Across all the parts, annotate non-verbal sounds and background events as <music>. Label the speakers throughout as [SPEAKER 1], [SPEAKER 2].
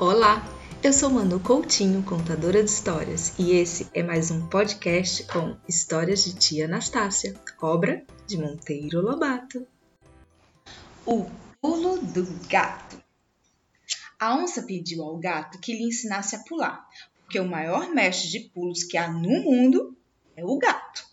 [SPEAKER 1] Olá, eu sou Manu Coutinho, contadora de histórias, e esse é mais um podcast com histórias de tia Anastácia, obra de Monteiro Lobato.
[SPEAKER 2] O pulo do gato. A onça pediu ao gato que lhe ensinasse a pular, porque o maior mestre de pulos que há no mundo é o gato.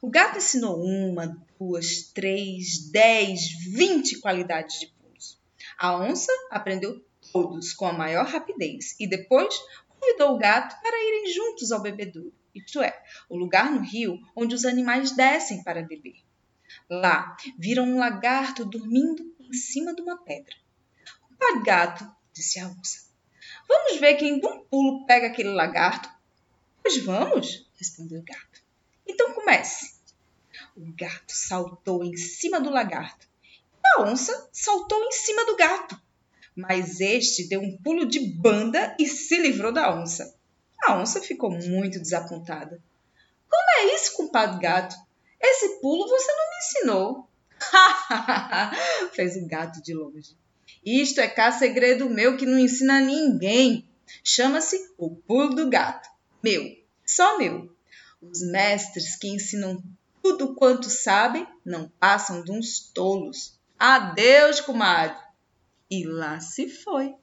[SPEAKER 2] O gato ensinou uma, duas, três, dez, vinte qualidades de pulos. A onça aprendeu todos com a maior rapidez e depois convidou o gato para irem juntos ao bebedouro, isto é, o lugar no rio onde os animais descem para beber. Lá viram um lagarto dormindo em cima de uma pedra. O gato, disse a onça, vamos ver quem de um pulo pega aquele lagarto. Pois vamos, respondeu o gato. Então comece. O gato saltou em cima do lagarto. A onça saltou em cima do gato mas este deu um pulo de banda e se livrou da onça. A onça ficou muito desapontada. Como é isso, compadre gato? Esse pulo você não me ensinou. <laughs> fez o gato de longe. Isto é cá segredo meu que não ensina a ninguém. Chama-se o pulo do gato. Meu, só meu. Os mestres que ensinam tudo quanto sabem não passam de uns tolos. Adeus, comadre. E lá se foi.